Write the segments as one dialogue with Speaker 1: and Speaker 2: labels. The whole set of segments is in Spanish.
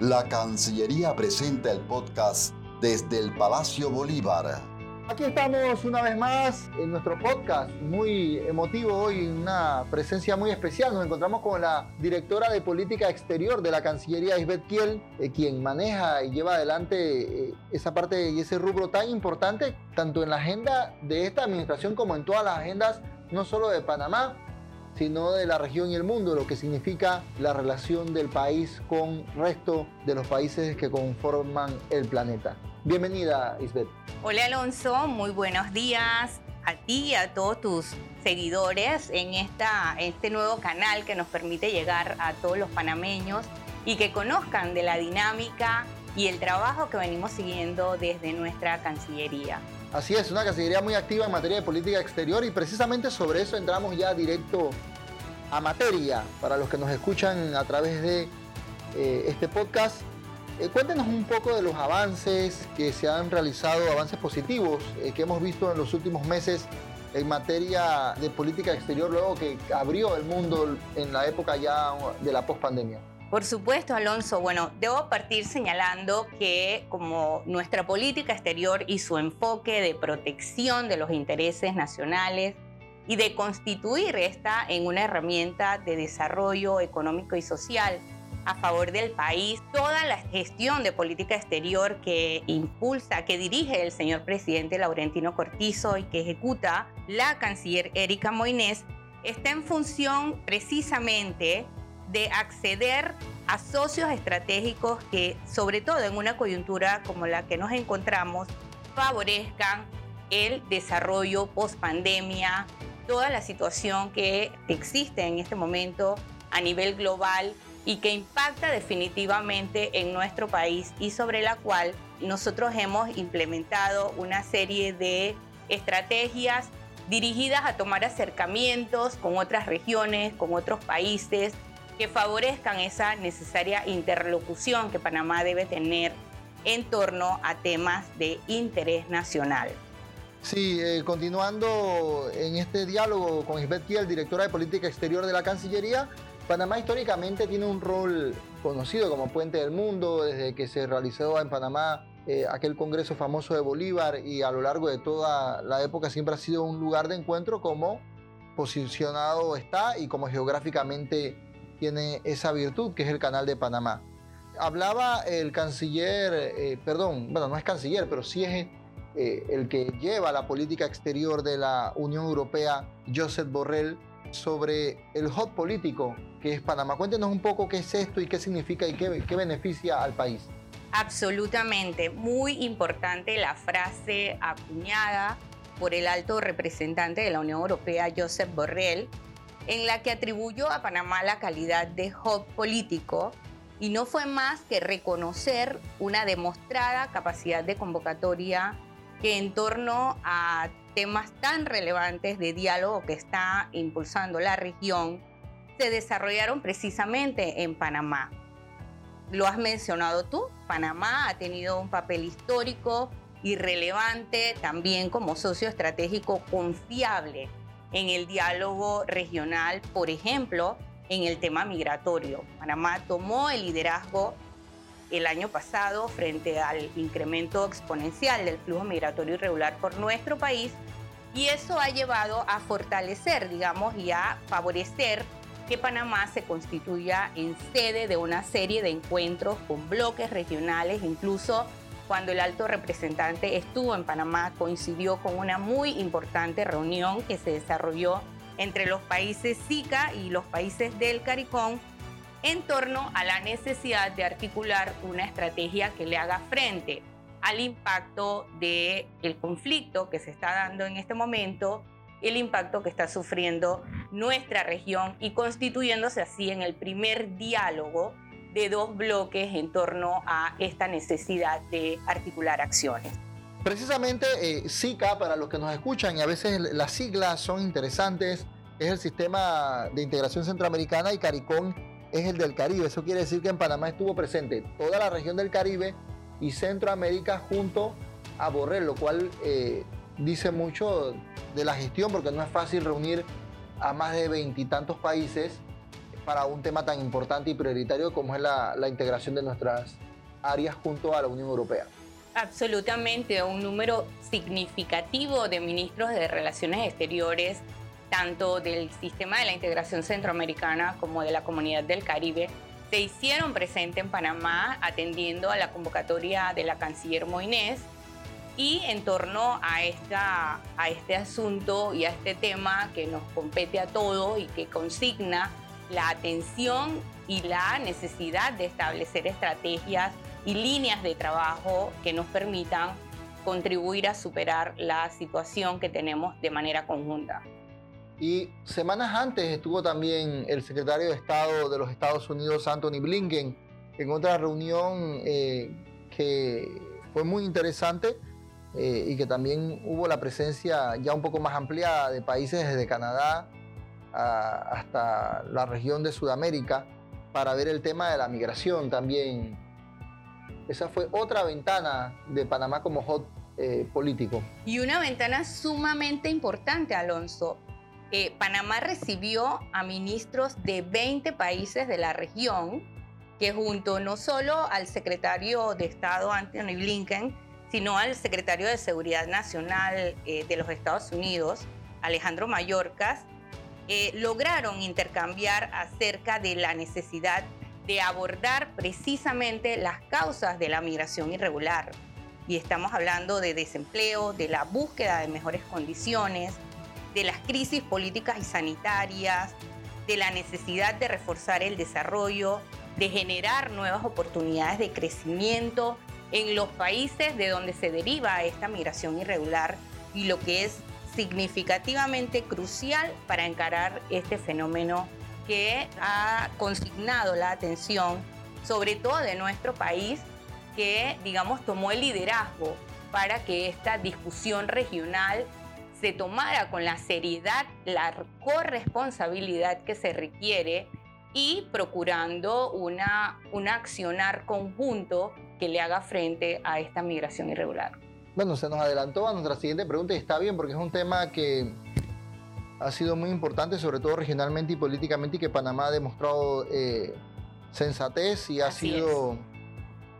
Speaker 1: La Cancillería presenta el podcast desde el Palacio Bolívar.
Speaker 2: Aquí estamos una vez más en nuestro podcast, muy emotivo hoy, una presencia muy especial. Nos encontramos con la directora de Política Exterior de la Cancillería, Isbeth Kiel, eh, quien maneja y lleva adelante eh, esa parte y ese rubro tan importante, tanto en la agenda de esta administración como en todas las agendas, no solo de Panamá, sino de la región y el mundo, lo que significa la relación del país con el resto de los países que conforman el planeta. Bienvenida, Isbeth.
Speaker 3: Hola, Alonso. Muy buenos días a ti y a todos tus seguidores en esta, este nuevo canal que nos permite llegar a todos los panameños y que conozcan de la dinámica y el trabajo que venimos siguiendo desde nuestra Cancillería.
Speaker 2: Así es, una Cancillería muy activa en materia de política exterior y precisamente sobre eso entramos ya directo a materia para los que nos escuchan a través de eh, este podcast. Eh, cuéntenos un poco de los avances que se han realizado, avances positivos eh, que hemos visto en los últimos meses en materia de política exterior, luego que abrió el mundo en la época ya de la pospandemia.
Speaker 3: Por supuesto, Alonso. Bueno, debo partir señalando que como nuestra política exterior y su enfoque de protección de los intereses nacionales y de constituir esta en una herramienta de desarrollo económico y social a favor del país, toda la gestión de política exterior que impulsa, que dirige el señor presidente Laurentino Cortizo y que ejecuta la canciller Erika Moines, está en función precisamente de acceder a socios estratégicos que, sobre todo en una coyuntura como la que nos encontramos, favorezcan el desarrollo post pandemia, toda la situación que existe en este momento a nivel global y que impacta definitivamente en nuestro país y sobre la cual nosotros hemos implementado una serie de estrategias dirigidas a tomar acercamientos con otras regiones, con otros países, que favorezcan esa necesaria interlocución que Panamá debe tener en torno a temas de interés nacional.
Speaker 2: Sí, eh, continuando en este diálogo con Isbeth Kiel, directora de Política Exterior de la Cancillería, Panamá históricamente tiene un rol conocido como puente del mundo desde que se realizó en Panamá eh, aquel congreso famoso de Bolívar y a lo largo de toda la época siempre ha sido un lugar de encuentro como posicionado está y como geográficamente tiene esa virtud que es el canal de Panamá. Hablaba el canciller, eh, perdón, bueno, no es canciller, pero sí es eh, el que lleva la política exterior de la Unión Europea, Josep Borrell, sobre el hot político que es Panamá. Cuéntenos un poco qué es esto y qué significa y qué, beneficia al país.
Speaker 3: Absolutamente, muy importante la frase acuñada por el alto representante de la Unión Europea, Josep Borrell, en la que atribuyó a Panamá la calidad de hub político y no fue más que reconocer una demostrada capacidad de convocatoria que en torno a temas tan relevantes de diálogo que está impulsando la región se desarrollaron precisamente en Panamá. Lo has mencionado tú, Panamá ha tenido un papel histórico y relevante también como socio estratégico confiable en el diálogo regional, por ejemplo, en el tema migratorio. Panamá tomó el liderazgo el año pasado frente al incremento exponencial del flujo migratorio irregular por nuestro país y eso ha llevado a fortalecer, digamos, y a favorecer que Panamá se constituya en sede de una serie de encuentros con bloques regionales, incluso cuando el alto representante estuvo en Panamá, coincidió con una muy importante reunión que se desarrolló entre los países SICA y los países del CARICOM en torno a la necesidad de articular una estrategia que le haga frente al impacto del el conflicto que se está dando en este momento, el impacto que está sufriendo nuestra región y constituyéndose así en el primer diálogo de dos bloques en torno a esta necesidad de articular acciones.
Speaker 2: Precisamente eh, SICA, para los que nos escuchan, y a veces las siglas son interesantes, es el Sistema de Integración Centroamericana y CARICOM es el del Caribe. Eso quiere decir que en Panamá estuvo presente toda la región del Caribe y Centroamérica junto a Borrell, lo cual eh, dice mucho de la gestión porque no es fácil reunir a más de veintitantos países para un tema tan importante y prioritario como es la, la integración de nuestras áreas junto a la Unión Europea.
Speaker 3: Absolutamente, un número significativo de ministros de Relaciones Exteriores, tanto del sistema de la integración centroamericana como de la comunidad del Caribe, se hicieron presentes en Panamá atendiendo a la convocatoria de la canciller Moinés y en torno a, esta, a este asunto y a este tema que nos compete a todos y que consigna la atención y la necesidad de establecer estrategias y líneas de trabajo que nos permitan contribuir a superar la situación que tenemos de manera conjunta.
Speaker 2: Y semanas antes estuvo también el secretario de Estado de los Estados Unidos, Anthony Blinken, en otra reunión eh, que fue muy interesante eh, y que también hubo la presencia ya un poco más ampliada de países desde Canadá hasta la región de Sudamérica para ver el tema de la migración también. Esa fue otra ventana de Panamá como hot eh, político.
Speaker 3: Y una ventana sumamente importante, Alonso. Eh, Panamá recibió a ministros de 20 países de la región que junto no solo al secretario de Estado Anthony Blinken, sino al secretario de Seguridad Nacional eh, de los Estados Unidos, Alejandro Mayorkas, eh, lograron intercambiar acerca de la necesidad de abordar precisamente las causas de la migración irregular. Y estamos hablando de desempleo, de la búsqueda de mejores condiciones, de las crisis políticas y sanitarias, de la necesidad de reforzar el desarrollo, de generar nuevas oportunidades de crecimiento en los países de donde se deriva esta migración irregular y lo que es significativamente crucial para encarar este fenómeno que ha consignado la atención, sobre todo de nuestro país, que, digamos, tomó el liderazgo para que esta discusión regional se tomara con la seriedad, la corresponsabilidad que se requiere y procurando una, un accionar conjunto que le haga frente a esta migración irregular.
Speaker 2: Bueno, se nos adelantó a nuestra siguiente pregunta y está bien porque es un tema que ha sido muy importante, sobre todo regionalmente y políticamente, y que Panamá ha demostrado eh, sensatez y ha sido,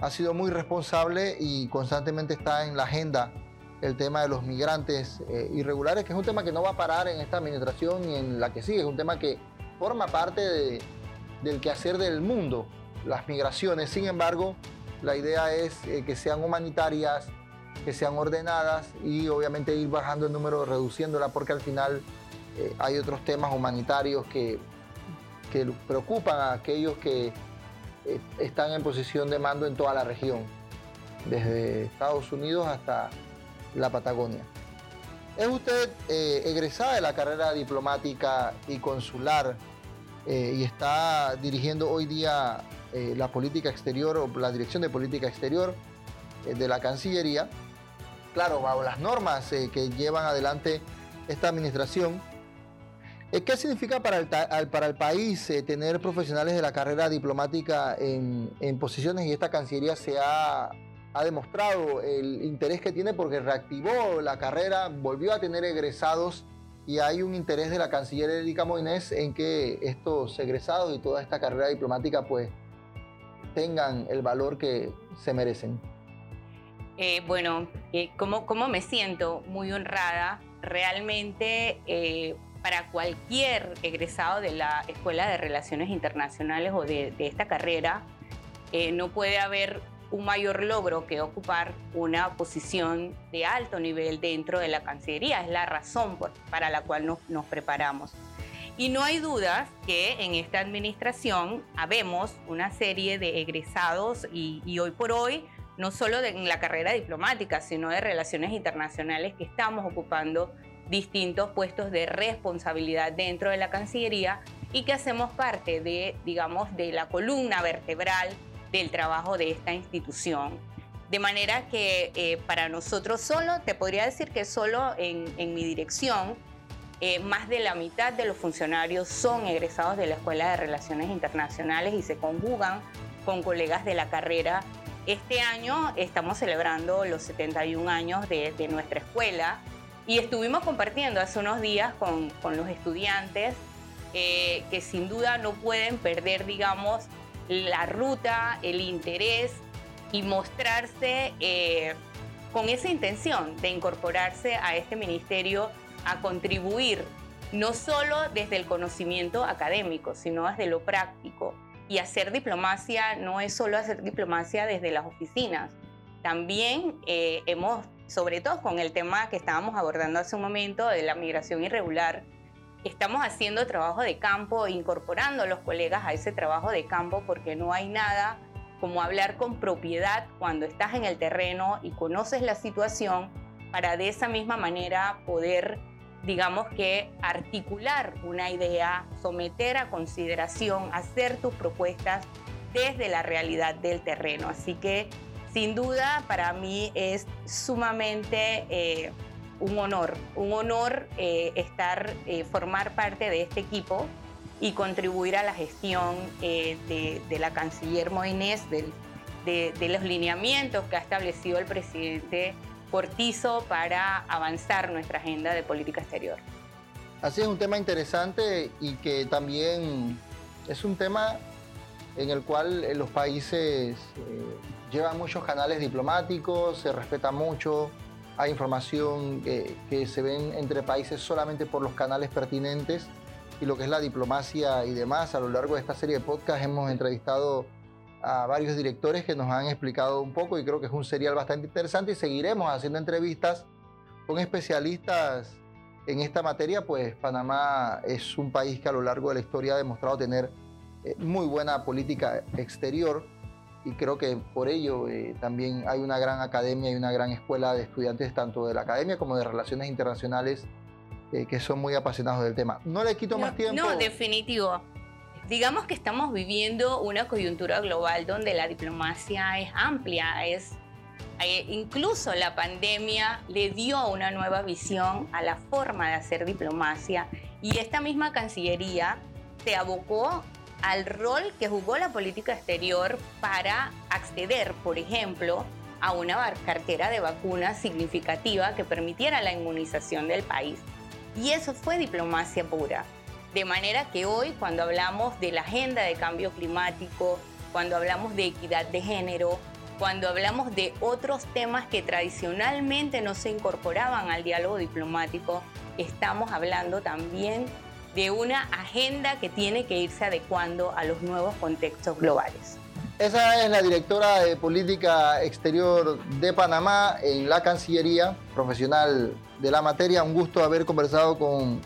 Speaker 2: ha sido muy responsable y constantemente está en la agenda el tema de los migrantes eh, irregulares, que es un tema que no va a parar en esta administración y en la que sigue, es un tema que forma parte de, del quehacer del mundo, las migraciones. Sin embargo, la idea es eh, que sean humanitarias, que sean ordenadas y obviamente ir bajando el número, reduciéndola, porque al final eh, hay otros temas humanitarios que, que preocupan a aquellos que están en posición de mando en toda la región, desde Estados Unidos hasta la Patagonia. Es usted eh, egresada de la carrera diplomática y consular eh, y está dirigiendo hoy día eh, la política exterior o la dirección de política exterior de la Cancillería. Claro, bajo las normas que llevan adelante esta administración. ¿Qué significa para el, para el país tener profesionales de la carrera diplomática en, en posiciones y esta Cancillería se ha ha demostrado el interés que tiene porque reactivó la carrera, volvió a tener egresados y hay un interés de la canciller Erika Moines en que estos egresados y toda esta carrera diplomática pues tengan el valor que se merecen.
Speaker 3: Eh, bueno, eh, ¿cómo, me siento? Muy honrada. Realmente eh, para cualquier egresado de la Escuela de Relaciones Internacionales o de, de esta carrera, no puede haber un mayor logro que ocupar una posición de alto nivel dentro de la Cancillería. Es la razón para la cual nos, preparamos. Y no hay dudas que en esta administración habemos una serie de egresados y, hoy por hoy, no solo en la carrera diplomática, sino de relaciones internacionales que estamos ocupando distintos puestos de responsabilidad dentro de la Cancillería y que hacemos parte de, digamos, de la columna vertebral del trabajo de esta institución. De manera que eh, para nosotros solo, te podría decir que solo en, mi dirección, eh, más de la mitad de los funcionarios son egresados de la Escuela de Relaciones Internacionales y se conjugan con colegas de la carrera. Este año estamos celebrando los 71 años de, nuestra escuela y estuvimos compartiendo hace unos días con, con los estudiantes eh, que sin duda no pueden perder, digamos, la ruta, el interés y mostrarse eh, con esa intención de incorporarse a este ministerio a contribuir no solo desde el conocimiento académico, sino desde lo práctico. Y hacer diplomacia no es solo hacer diplomacia desde las oficinas. También eh, hemos, sobre todo con el tema que estábamos abordando hace un momento de la migración irregular, estamos haciendo trabajo de campo, incorporando a los colegas a ese trabajo de campo, porque no hay nada como hablar con propiedad cuando estás en el terreno y conoces la situación para de esa misma manera poder, digamos que, articular una idea, someter a consideración, hacer tus propuestas desde la realidad del terreno. Así que, sin duda, para mí es sumamente... Eh, un honor, un honor eh, estar, eh, formar parte de este equipo y contribuir a la gestión eh, de, la canciller Moines, de, de, los lineamientos que ha establecido el presidente Cortizo para avanzar nuestra agenda de política exterior.
Speaker 2: Así es un tema interesante y que también es un tema en el cual los países llevan muchos canales diplomáticos, se respeta mucho, hay información que, se ven entre países solamente por los canales pertinentes y lo que es la diplomacia y demás. A lo largo de esta serie de podcasts hemos entrevistado a varios directores que nos han explicado un poco y creo que es un serial bastante interesante y seguiremos haciendo entrevistas con especialistas en esta materia, pues Panamá es un país que a lo largo de la historia ha demostrado tener eh, muy buena política exterior y creo que por ello eh, también hay una gran academia y una gran escuela de estudiantes tanto de la academia como de relaciones internacionales eh, que son muy apasionados del tema. No le quito más tiempo.
Speaker 3: No, definitivo. Digamos que estamos viviendo una coyuntura global donde la diplomacia es amplia, es eh, incluso la pandemia le dio una nueva visión a la forma de hacer diplomacia y esta misma Cancillería se abocó al rol que jugó la política exterior para acceder, por ejemplo, a una cartera de vacunas significativa que permitiera la inmunización del país. Y eso fue diplomacia pura. De manera que hoy, cuando hablamos de la agenda de cambio climático, cuando hablamos de equidad de género, cuando hablamos de otros temas que tradicionalmente no se incorporaban al diálogo diplomático, estamos hablando también de una agenda que tiene que irse adecuando a los nuevos contextos globales.
Speaker 2: Esa es la directora de Política Exterior de Panamá en la Cancillería, profesional de la materia. Un gusto haber conversado con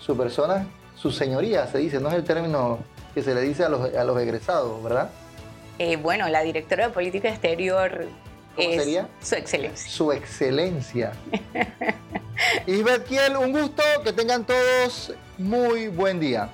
Speaker 2: su persona, su señoría, se dice, no es el término que se le dice a los, a los egresados, ¿verdad?
Speaker 3: Eh, bueno, la directora de Política Exterior
Speaker 2: ¿Cómo
Speaker 3: es
Speaker 2: sería?
Speaker 3: Su Excelencia.
Speaker 2: Su Excelencia. Isbeth Kiel, un gusto, que tengan todos muy buen día.